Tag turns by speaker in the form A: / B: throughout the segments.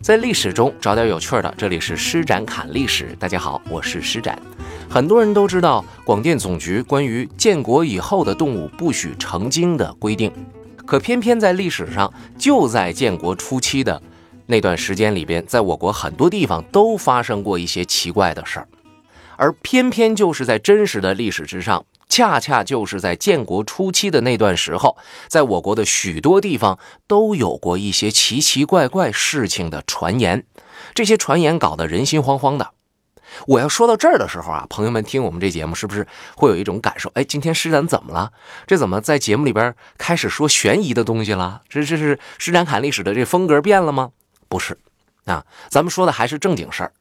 A: 在历史中找点有趣的，这里是施展侃历史。大家好，我是施展。很多人都知道广电总局关于建国以后的动物不许成精的规定，可偏偏在历史上，就在建国初期的那段时间里边，在我国很多地方都发生过一些奇怪的事儿，而偏偏就是在真实的历史之上。恰恰就是在建国初期的那段时候，在我国的许多地方都有过一些奇奇怪怪事情的传言，这些传言搞得人心惶惶的。我要说到这儿的时候啊，朋友们听我们这节目是不是会有一种感受？哎，今天施展怎么了？这怎么在节目里边开始说悬疑的东西了？这这是施展侃历史的这风格变了吗？不是，啊，咱们说的还是正经事儿。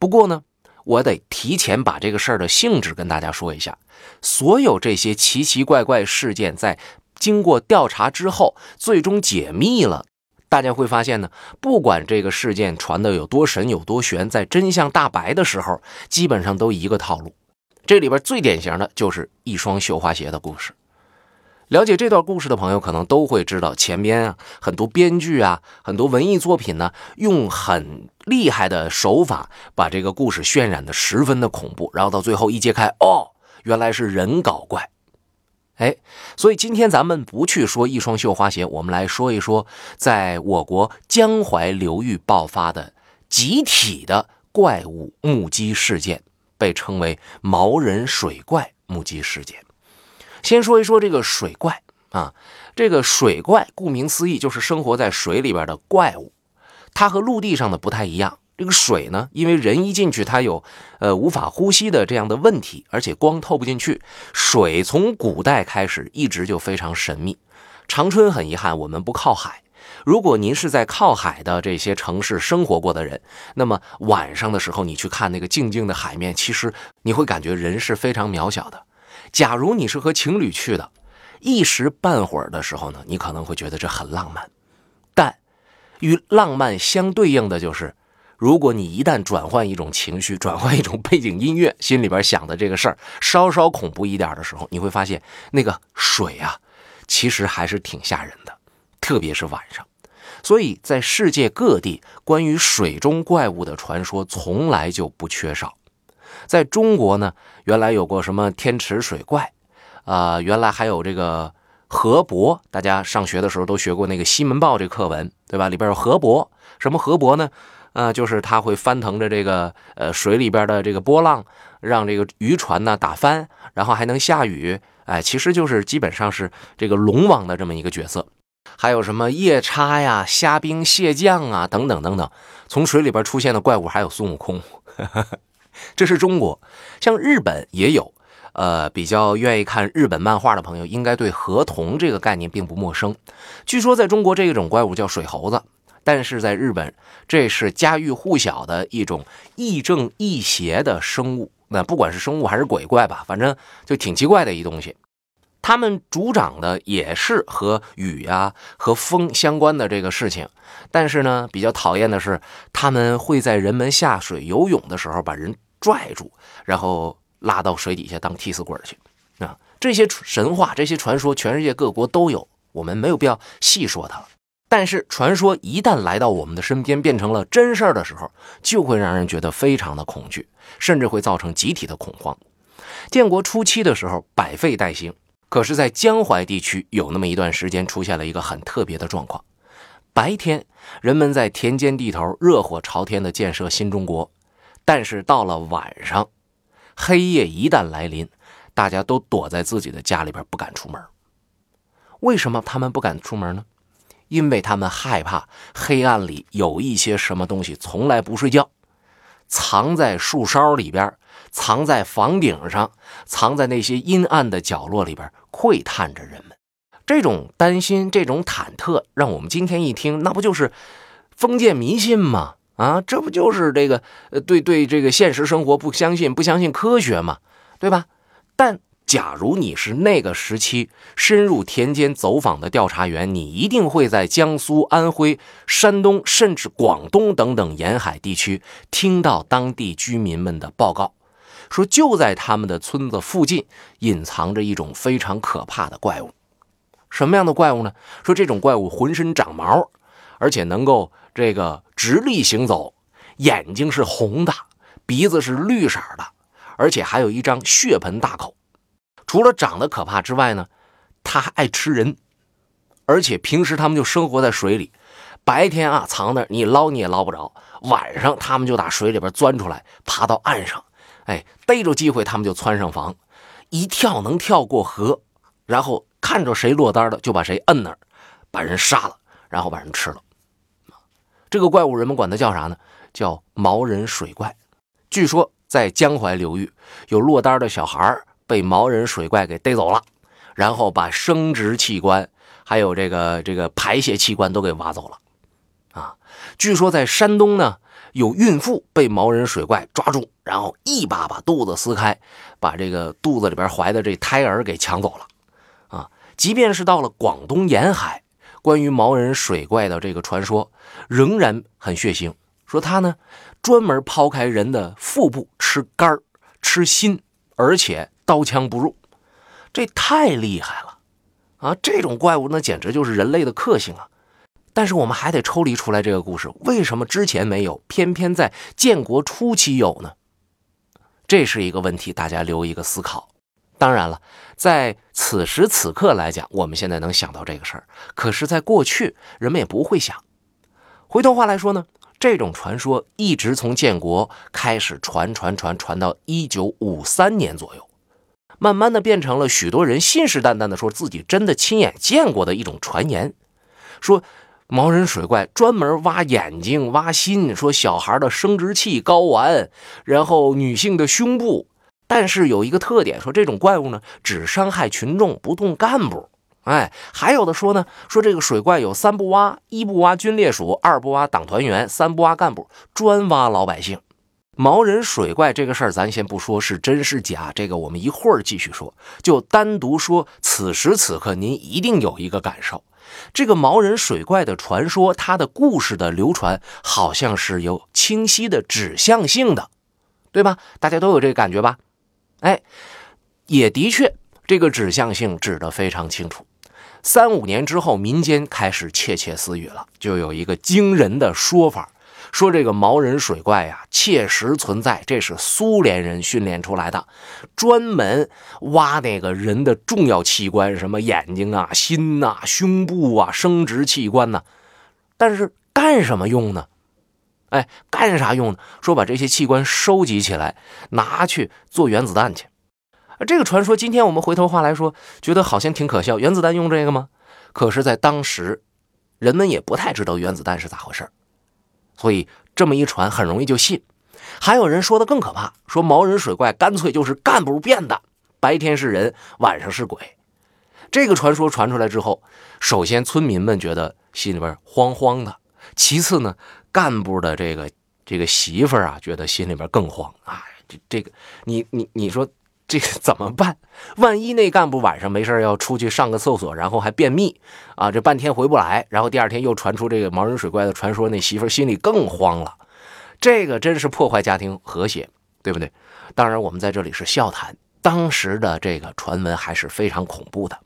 A: 不过呢。我得提前把这个事儿的性质跟大家说一下。所有这些奇奇怪怪事件，在经过调查之后，最终解密了，大家会发现呢，不管这个事件传的有多神、有多玄，在真相大白的时候，基本上都一个套路。这里边最典型的就是一双绣花鞋的故事。了解这段故事的朋友，可能都会知道，前边啊很多编剧啊，很多文艺作品呢，用很厉害的手法把这个故事渲染的十分的恐怖，然后到最后一揭开，哦，原来是人搞怪，哎，所以今天咱们不去说一双绣花鞋，我们来说一说，在我国江淮流域爆发的集体的怪物目击事件，被称为毛人水怪目击事件。先说一说这个水怪啊，这个水怪顾名思义就是生活在水里边的怪物，它和陆地上的不太一样。这个水呢，因为人一进去，它有呃无法呼吸的这样的问题，而且光透不进去。水从古代开始一直就非常神秘。长春很遗憾，我们不靠海。如果您是在靠海的这些城市生活过的人，那么晚上的时候你去看那个静静的海面，其实你会感觉人是非常渺小的。假如你是和情侣去的，一时半会儿的时候呢，你可能会觉得这很浪漫，与浪漫相对应的就是，如果你一旦转换一种情绪，转换一种背景音乐，心里边想的这个事儿稍稍恐怖一点的时候，你会发现那个水啊，其实还是挺吓人的，特别是晚上。所以在世界各地，关于水中怪物的传说从来就不缺少。在中国呢，原来有过什么天池水怪，啊，原来还有这个河伯，大家上学的时候都学过那个《西门豹》这课文，对吧？里边有河伯，什么河伯呢？啊，就是他会翻腾着这个呃水里边的这个波浪，让这个渔船呢打翻，然后还能下雨，哎，其实就是基本上是这个龙王的这么一个角色。还有什么夜叉呀、虾兵蟹将啊等等等等，从水里边出现的怪物还有孙悟空。这是中国，像日本也有，呃，比较愿意看日本漫画的朋友，应该对河童这个概念并不陌生。据说在中国这种怪物叫水猴子，但是在日本这是家喻户晓的一种亦正亦邪的生物。那不管是生物还是鬼怪吧，反正就挺奇怪的一东西。他们主掌的也是和雨呀、和风相关的这个事情，但是呢，比较讨厌的是，他们会在人们下水游泳的时候把人。拽住，然后拉到水底下当替死鬼去啊！这些神话、这些传说，全世界各国都有，我们没有必要细说它了。但是，传说一旦来到我们的身边，变成了真事儿的时候，就会让人觉得非常的恐惧，甚至会造成集体的恐慌。建国初期的时候，百废待兴，可是，在江淮地区有那么一段时间，出现了一个很特别的状况：白天，人们在田间地头热火朝天地建设新中国。但是到了晚上，黑夜一旦来临，大家都躲在自己的家里边，不敢出门。为什么他们不敢出门呢？因为他们害怕黑暗里有一些什么东西从来不睡觉，藏在树梢里边，藏在房顶上，藏在那些阴暗的角落里边，窥探着人们。这种担心，这种忐忑，让我们今天一听，那不就是封建迷信吗？啊，这不就是这个呃，对对，这个现实生活不相信，不相信科学嘛，对吧？但假如你是那个时期深入田间走访的调查员，你一定会在江苏、安徽、山东，甚至广东等等沿海地区听到当地居民们的报告，说就在他们的村子附近隐藏着一种非常可怕的怪物。什么样的怪物呢？说这种怪物浑身长毛。而且能够这个直立行走，眼睛是红的，鼻子是绿色的，而且还有一张血盆大口。除了长得可怕之外呢，它还爱吃人，而且平时他们就生活在水里，白天啊藏那你捞你也捞不着，晚上他们就打水里边钻出来，爬到岸上，哎，逮着机会他们就窜上房，一跳能跳过河，然后看着谁落单了就把谁摁那儿，把人杀了，然后把人吃了。这个怪物人们管它叫啥呢？叫毛人水怪。据说在江淮流域有落单的小孩被毛人水怪给逮走了，然后把生殖器官还有这个这个排泄器官都给挖走了。啊，据说在山东呢，有孕妇被毛人水怪抓住，然后一把把肚子撕开，把这个肚子里边怀的这胎儿给抢走了。啊，即便是到了广东沿海。关于毛人水怪的这个传说仍然很血腥，说他呢专门抛开人的腹部吃肝吃心，而且刀枪不入，这太厉害了啊！这种怪物那简直就是人类的克星啊！但是我们还得抽离出来这个故事，为什么之前没有，偏偏在建国初期有呢？这是一个问题，大家留一个思考。当然了，在此时此刻来讲，我们现在能想到这个事儿，可是，在过去人们也不会想。回头话来说呢，这种传说一直从建国开始传传传传到一九五三年左右，慢慢的变成了许多人信誓旦旦的说自己真的亲眼见过的一种传言，说毛人水怪专门挖眼睛、挖心，说小孩的生殖器、睾丸，然后女性的胸部。但是有一个特点，说这种怪物呢，只伤害群众，不动干部。哎，还有的说呢，说这个水怪有三不挖：一不挖军烈属，二不挖党团员，三不挖干部，专挖老百姓。毛人水怪这个事儿，咱先不说是真是假，这个我们一会儿继续说。就单独说，此时此刻您一定有一个感受：这个毛人水怪的传说，它的故事的流传，好像是有清晰的指向性的，对吧？大家都有这个感觉吧？哎，也的确，这个指向性指得非常清楚。三五年之后，民间开始窃窃私语了，就有一个惊人的说法，说这个毛人水怪呀，切实存在，这是苏联人训练出来的，专门挖那个人的重要器官，什么眼睛啊、心呐、胸部啊、生殖器官呐。但是干什么用呢？哎，干啥用呢？说把这些器官收集起来，拿去做原子弹去。这个传说，今天我们回头话来说，觉得好像挺可笑。原子弹用这个吗？可是，在当时，人们也不太知道原子弹是咋回事所以这么一传，很容易就信。还有人说的更可怕，说毛人水怪干脆就是干部变的，白天是人，晚上是鬼。这个传说传出来之后，首先村民们觉得心里边慌慌的，其次呢。干部的这个这个媳妇儿啊，觉得心里边更慌啊！这这个，你你你说这个怎么办？万一那干部晚上没事要出去上个厕所，然后还便秘啊，这半天回不来，然后第二天又传出这个毛人水怪的传说，那媳妇心里更慌了。这个真是破坏家庭和谐，对不对？当然，我们在这里是笑谈，当时的这个传闻还是非常恐怖的。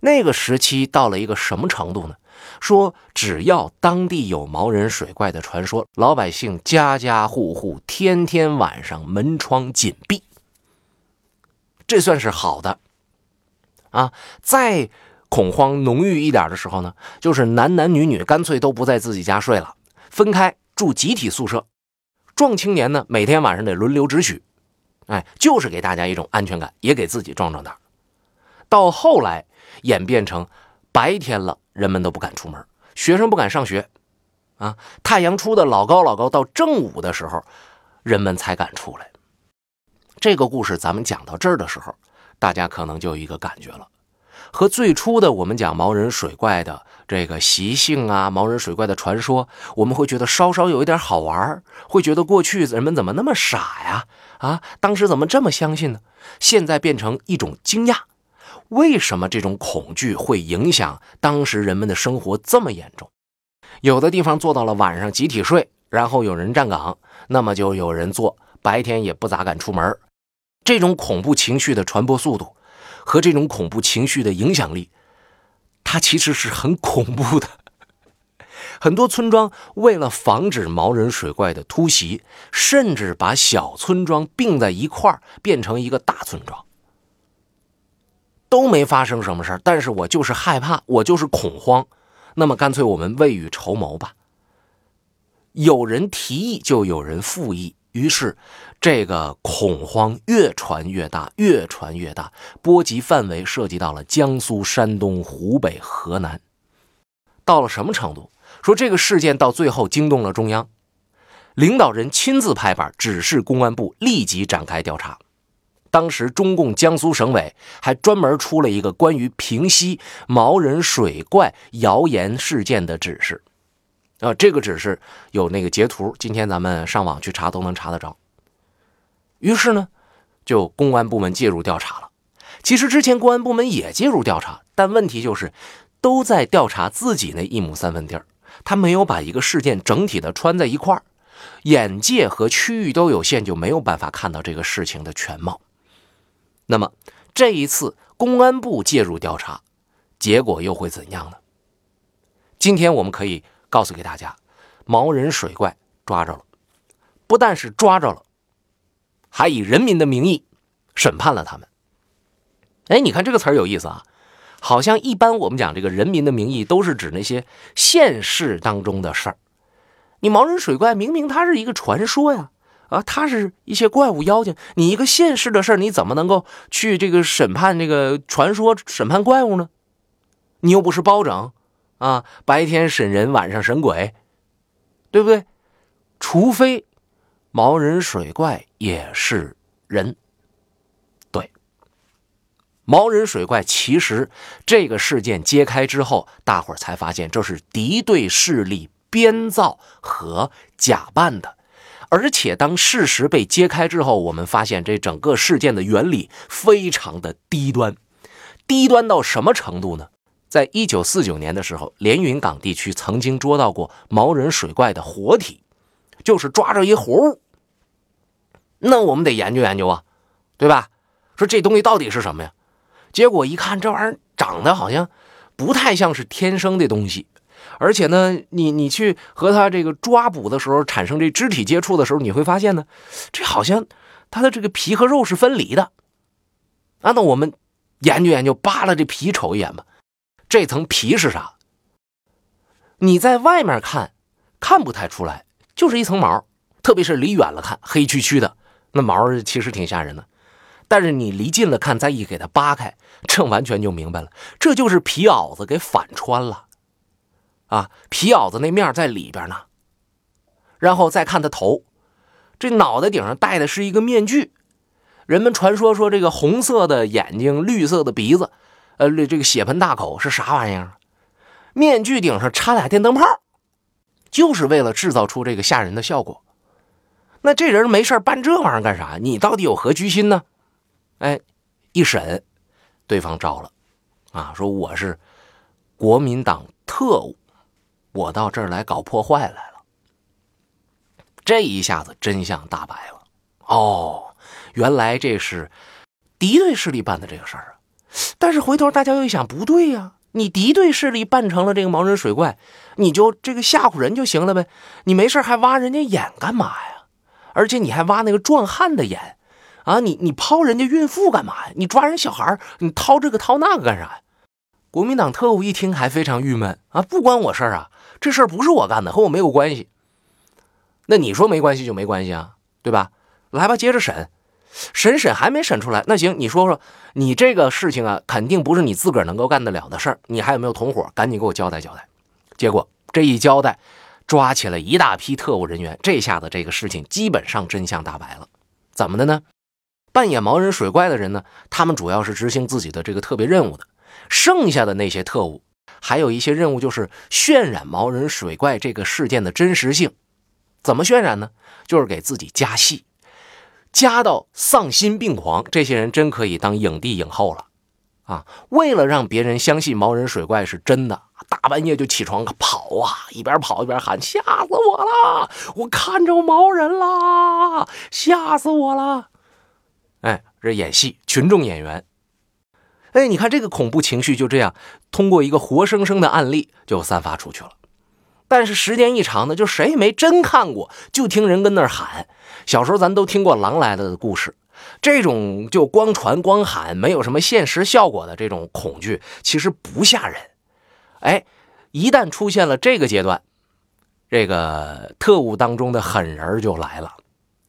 A: 那个时期到了一个什么程度呢？说只要当地有毛人水怪的传说，老百姓家家户户天天晚上门窗紧闭，这算是好的啊。再恐慌浓郁一点的时候呢，就是男男女女干脆都不在自己家睡了，分开住集体宿舍。壮青年呢，每天晚上得轮流值许，哎，就是给大家一种安全感，也给自己壮壮胆。到后来演变成白天了。人们都不敢出门，学生不敢上学，啊，太阳出的老高老高，到正午的时候，人们才敢出来。这个故事咱们讲到这儿的时候，大家可能就有一个感觉了，和最初的我们讲毛人水怪的这个习性啊，毛人水怪的传说，我们会觉得稍稍有一点好玩，会觉得过去人们怎么那么傻呀？啊，当时怎么这么相信呢？现在变成一种惊讶。为什么这种恐惧会影响当时人们的生活这么严重？有的地方做到了晚上集体睡，然后有人站岗，那么就有人做，白天也不咋敢出门。这种恐怖情绪的传播速度和这种恐怖情绪的影响力，它其实是很恐怖的。很多村庄为了防止毛人水怪的突袭，甚至把小村庄并在一块儿，变成一个大村庄。都没发生什么事儿，但是我就是害怕，我就是恐慌。那么干脆我们未雨绸缪吧。有人提议，就有人附议，于是这个恐慌越传越大，越传越大，波及范围涉及到了江苏、山东、湖北、河南。到了什么程度？说这个事件到最后惊动了中央，领导人亲自拍板指示公安部立即展开调查。当时中共江苏省委还专门出了一个关于平息毛人水怪谣言事件的指示，啊，这个指示有那个截图，今天咱们上网去查都能查得着。于是呢，就公安部门介入调查了。其实之前公安部门也介入调查，但问题就是都在调查自己那一亩三分地儿，他没有把一个事件整体的穿在一块儿，眼界和区域都有限，就没有办法看到这个事情的全貌。那么这一次公安部介入调查，结果又会怎样呢？今天我们可以告诉给大家，毛人水怪抓着了，不但是抓着了，还以人民的名义审判了他们。哎，你看这个词儿有意思啊，好像一般我们讲这个人民的名义都是指那些现实当中的事儿。你毛人水怪明明它是一个传说呀。啊，他是一些怪物妖精，你一个现世的事儿，你怎么能够去这个审判这个传说、审判怪物呢？你又不是包拯，啊，白天审人，晚上审鬼，对不对？除非毛人水怪也是人。对，毛人水怪其实这个事件揭开之后，大伙儿才发现这是敌对势力编造和假扮的。而且，当事实被揭开之后，我们发现这整个事件的原理非常的低端，低端到什么程度呢？在一九四九年的时候，连云港地区曾经捉到过毛人水怪的活体，就是抓着一活物。那我们得研究研究啊，对吧？说这东西到底是什么呀？结果一看，这玩意儿长得好像不太像是天生的东西。而且呢，你你去和它这个抓捕的时候，产生这肢体接触的时候，你会发现呢，这好像它的这个皮和肉是分离的。啊，那我们研究研究，扒了这皮瞅一眼吧。这层皮是啥？你在外面看看不太出来，就是一层毛，特别是离远了看，黑黢黢的，那毛其实挺吓人的。但是你离近了看，再一给它扒开，这完全就明白了，这就是皮袄子给反穿了。啊，皮袄子那面在里边呢，然后再看他头，这脑袋顶上戴的是一个面具。人们传说说这个红色的眼睛、绿色的鼻子，呃，这个血盆大口是啥玩意儿？面具顶上插俩电灯泡，就是为了制造出这个吓人的效果。那这人没事办这玩意儿干啥？你到底有何居心呢？哎，一审，对方招了，啊，说我是国民党特务。我到这儿来搞破坏来了，这一下子真相大白了。哦，原来这是敌对势力办的这个事儿！但是回头大家又一想，不对呀，你敌对势力办成了这个毛人水怪，你就这个吓唬人就行了呗，你没事还挖人家眼干嘛呀？而且你还挖那个壮汉的眼啊？你你抛人家孕妇干嘛呀？你抓人小孩你掏这个掏那个干啥呀？国民党特务一听还非常郁闷啊，不关我事儿啊。这事儿不是我干的，和我没有关系。那你说没关系就没关系啊，对吧？来吧，接着审，审审还没审出来。那行，你说说，你这个事情啊，肯定不是你自个儿能够干得了的事儿。你还有没有同伙？赶紧给我交代交代。结果这一交代，抓起了一大批特务人员。这下子这个事情基本上真相大白了。怎么的呢？扮演毛人水怪的人呢？他们主要是执行自己的这个特别任务的，剩下的那些特务。还有一些任务就是渲染毛人水怪这个事件的真实性，怎么渲染呢？就是给自己加戏，加到丧心病狂。这些人真可以当影帝影后了啊！为了让别人相信毛人水怪是真的，大半夜就起床跑啊，一边跑一边喊：“吓死我了！我看着毛人了，吓死我了！”哎，这演戏，群众演员。哎，你看这个恐怖情绪就这样通过一个活生生的案例就散发出去了。但是时间一长呢，就谁也没真看过，就听人跟那儿喊。小时候咱都听过狼来了的故事，这种就光传光喊，没有什么现实效果的这种恐惧，其实不吓人。哎，一旦出现了这个阶段，这个特务当中的狠人就来了。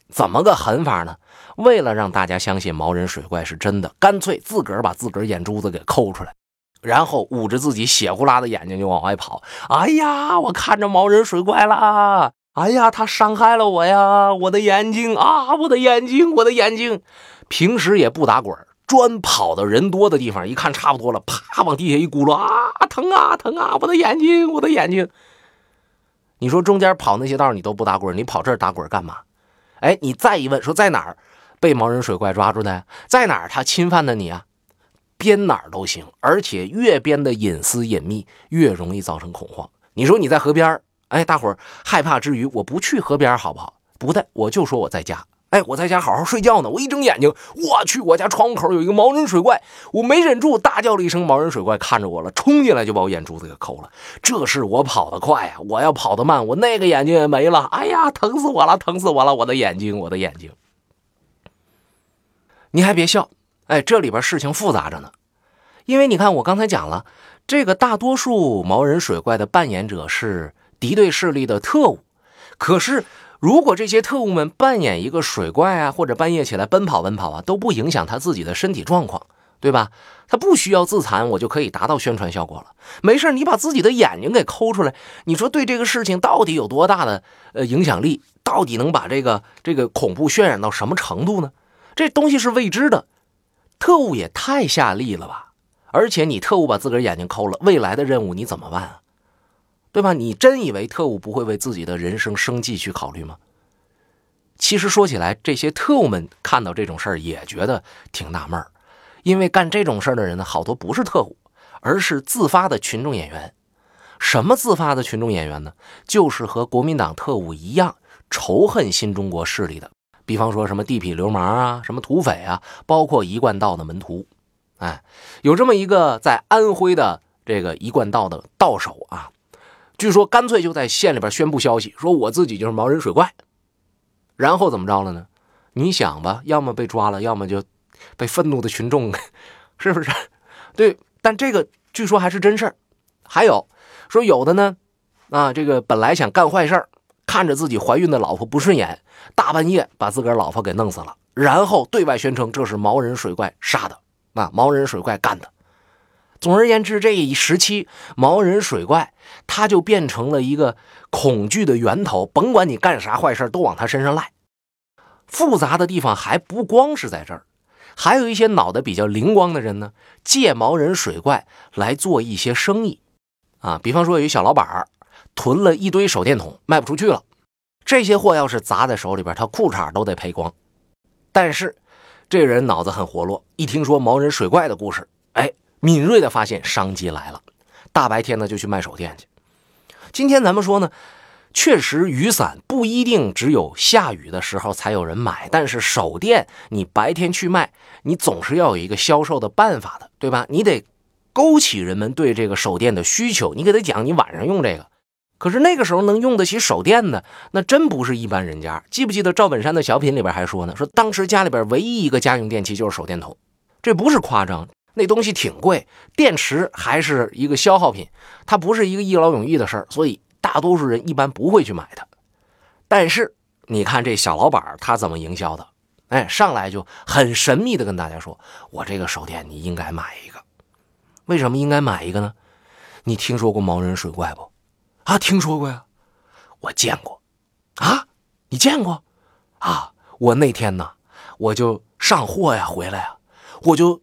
A: 怎么个狠法呢？为了让大家相信毛人水怪是真的，干脆自个儿把自个儿眼珠子给抠出来，然后捂着自己血呼啦的眼睛就往外跑。哎呀，我看着毛人水怪了！哎呀，他伤害了我呀！我的眼睛啊，我的眼睛，我的眼睛！平时也不打滚，专跑到人多的地方，一看差不多了，啪往地下一咕噜啊，疼啊，疼啊！我的眼睛，我的眼睛！你说中间跑那些道你都不打滚，你跑这儿打滚干嘛？哎，你再一问，说在哪儿？被毛人水怪抓住的在哪儿？他侵犯的你啊？编哪儿都行，而且越编的隐私隐秘，越容易造成恐慌。你说你在河边哎，大伙儿害怕之余，我不去河边好不好？不带，我就说我在家。哎，我在家好好睡觉呢。我一睁眼睛，我去，我家窗口有一个毛人水怪，我没忍住，大叫了一声。毛人水怪看着我了，冲进来就把我眼珠子给抠了。这是我跑得快呀，我要跑得慢，我那个眼睛也没了。哎呀，疼死我了，疼死我了，我的眼睛，我的眼睛。你还别笑，哎，这里边事情复杂着呢，因为你看我刚才讲了，这个大多数毛人水怪的扮演者是敌对势力的特务，可是如果这些特务们扮演一个水怪啊，或者半夜起来奔跑奔跑啊，都不影响他自己的身体状况，对吧？他不需要自残，我就可以达到宣传效果了。没事，你把自己的眼睛给抠出来，你说对这个事情到底有多大的呃影响力？到底能把这个这个恐怖渲染到什么程度呢？这东西是未知的，特务也太下力了吧！而且你特务把自个儿眼睛抠了，未来的任务你怎么办啊？对吧？你真以为特务不会为自己的人生生计去考虑吗？其实说起来，这些特务们看到这种事儿也觉得挺纳闷儿，因为干这种事儿的人呢，好多不是特务，而是自发的群众演员。什么自发的群众演员呢？就是和国民党特务一样仇恨新中国势力的。比方说什么地痞流氓啊，什么土匪啊，包括一贯道的门徒，哎，有这么一个在安徽的这个一贯道的道手啊，据说干脆就在县里边宣布消息，说我自己就是毛人水怪，然后怎么着了呢？你想吧，要么被抓了，要么就被愤怒的群众，是不是？对，但这个据说还是真事儿。还有说有的呢，啊，这个本来想干坏事儿。看着自己怀孕的老婆不顺眼，大半夜把自个儿老婆给弄死了，然后对外宣称这是毛人水怪杀的，啊，毛人水怪干的。总而言之，这一时期毛人水怪他就变成了一个恐惧的源头，甭管你干啥坏事都往他身上赖。复杂的地方还不光是在这儿，还有一些脑袋比较灵光的人呢，借毛人水怪来做一些生意，啊，比方说有一小老板儿。囤了一堆手电筒，卖不出去了。这些货要是砸在手里边，他裤衩都得赔光。但是，这人脑子很活络，一听说毛人水怪的故事，哎，敏锐的发现商机来了。大白天的就去卖手电去。今天咱们说呢，确实雨伞不一定只有下雨的时候才有人买，但是手电你白天去卖，你总是要有一个销售的办法的，对吧？你得勾起人们对这个手电的需求，你给他讲，你晚上用这个。可是那个时候能用得起手电的，那真不是一般人家。记不记得赵本山的小品里边还说呢？说当时家里边唯一一个家用电器就是手电筒，这不是夸张。那东西挺贵，电池还是一个消耗品，它不是一个一劳永逸的事儿，所以大多数人一般不会去买它。但是你看这小老板他怎么营销的？哎，上来就很神秘的跟大家说：“我这个手电你应该买一个。为什么应该买一个呢？你听说过毛人水怪不？”啊，听说过呀，我见过，啊，你见过，啊，我那天呢，我就上货呀，回来呀，我就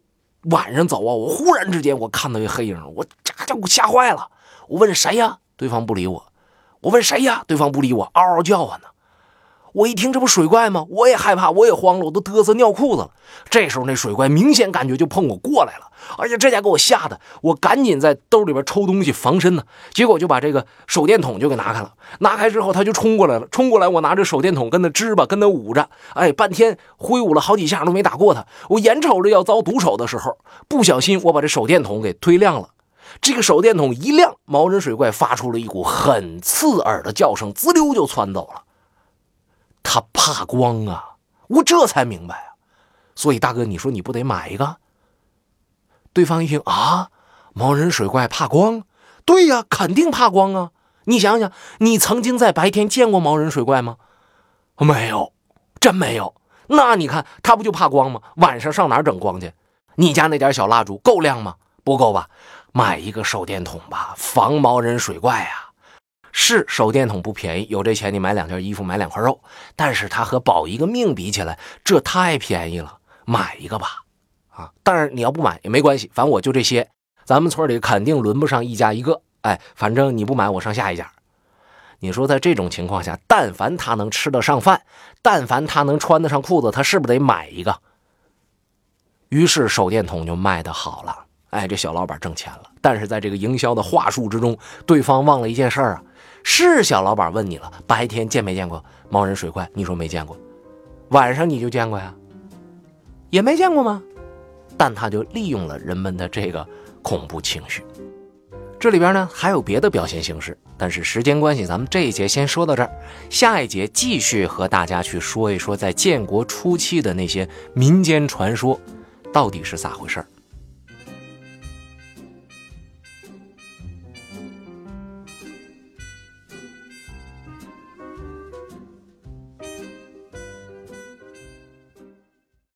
A: 晚上走啊，我忽然之间我看到一黑影，我这家伙吓坏了，我问谁呀，对方不理我，我问谁呀，对方不理我，嗷嗷叫唤呢。我一听这不水怪吗？我也害怕，我也慌了，我都嘚瑟尿裤子了。这时候那水怪明显感觉就碰我过来了，而且这家给我吓得，我赶紧在兜里边抽东西防身呢。结果就把这个手电筒就给拿开了。拿开之后他就冲过来了，冲过来我拿着手电筒跟他支吧，跟他捂着，哎，半天挥舞了好几下都没打过他。我眼瞅着要遭毒手的时候，不小心我把这手电筒给推亮了。这个手电筒一亮，毛人水怪发出了一股很刺耳的叫声，滋溜就窜走了。他怕光啊！我这才明白啊。所以大哥，你说你不得买一个？对方一听啊，毛人水怪怕光？对呀，肯定怕光啊！你想想，你曾经在白天见过毛人水怪吗？没有，真没有。那你看他不就怕光吗？晚上上哪儿整光去？你家那点小蜡烛够亮吗？不够吧？买一个手电筒吧，防毛人水怪啊！是手电筒不便宜，有这钱你买两件衣服，买两块肉。但是它和保一个命比起来，这太便宜了，买一个吧！啊，但是你要不买也没关系，反正我就这些，咱们村里肯定轮不上一家一个。哎，反正你不买，我上下一家。你说在这种情况下，但凡他能吃得上饭，但凡他能穿得上裤子，他是不是得买一个？于是手电筒就卖得好了。哎，这小老板挣钱了，但是在这个营销的话术之中，对方忘了一件事儿啊。是小老板问你了，白天见没见过猫人水怪？你说没见过，晚上你就见过呀？也没见过吗？但他就利用了人们的这个恐怖情绪。这里边呢还有别的表现形式，但是时间关系，咱们这一节先说到这儿，下一节继续和大家去说一说在建国初期的那些民间传说，到底是咋回事儿。